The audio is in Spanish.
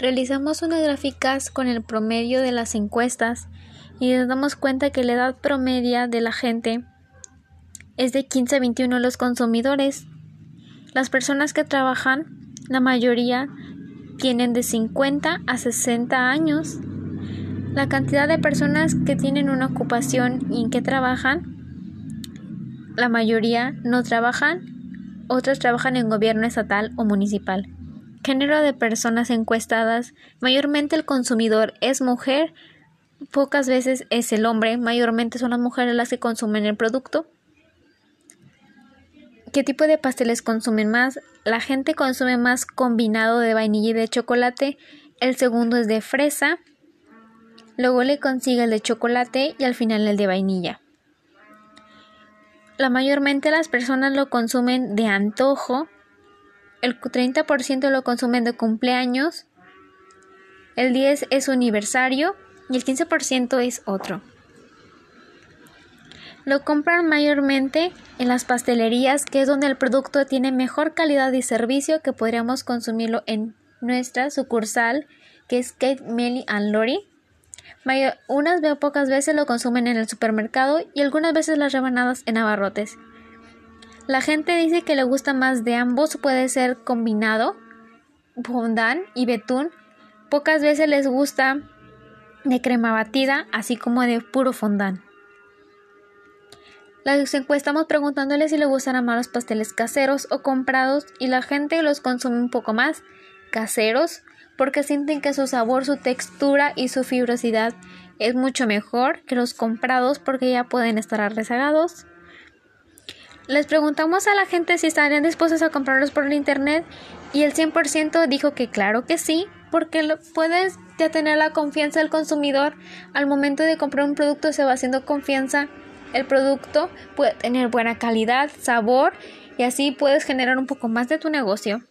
Realizamos unas gráficas con el promedio de las encuestas y nos damos cuenta que la edad promedia de la gente es de 15 a 21 los consumidores. Las personas que trabajan, la mayoría tienen de 50 a 60 años. La cantidad de personas que tienen una ocupación y en que trabajan, la mayoría no trabajan, otros trabajan en gobierno estatal o municipal. Género de personas encuestadas, mayormente el consumidor es mujer, pocas veces es el hombre, mayormente son las mujeres las que consumen el producto. ¿Qué tipo de pasteles consumen más? La gente consume más combinado de vainilla y de chocolate. El segundo es de fresa. Luego le consigue el de chocolate y al final el de vainilla. La mayormente las personas lo consumen de antojo. El 30% lo consumen de cumpleaños. El 10 es aniversario y el 15% es otro. Lo compran mayormente en las pastelerías, que es donde el producto tiene mejor calidad y servicio que podríamos consumirlo en nuestra sucursal, que es Kate Melly and Lori. unas pocas veces lo consumen en el supermercado y algunas veces las rebanadas en abarrotes. La gente dice que le gusta más de ambos, puede ser combinado, fondant y betún. Pocas veces les gusta de crema batida, así como de puro fondant. Las encuestamos preguntándole si le gustan más los pasteles caseros o comprados y la gente los consume un poco más caseros porque sienten que su sabor, su textura y su fibrosidad es mucho mejor que los comprados porque ya pueden estar rezagados. Les preguntamos a la gente si estarían dispuestos a comprarlos por el internet y el 100% dijo que claro que sí, porque puedes ya tener la confianza del consumidor al momento de comprar un producto se va haciendo confianza el producto puede tener buena calidad, sabor y así puedes generar un poco más de tu negocio.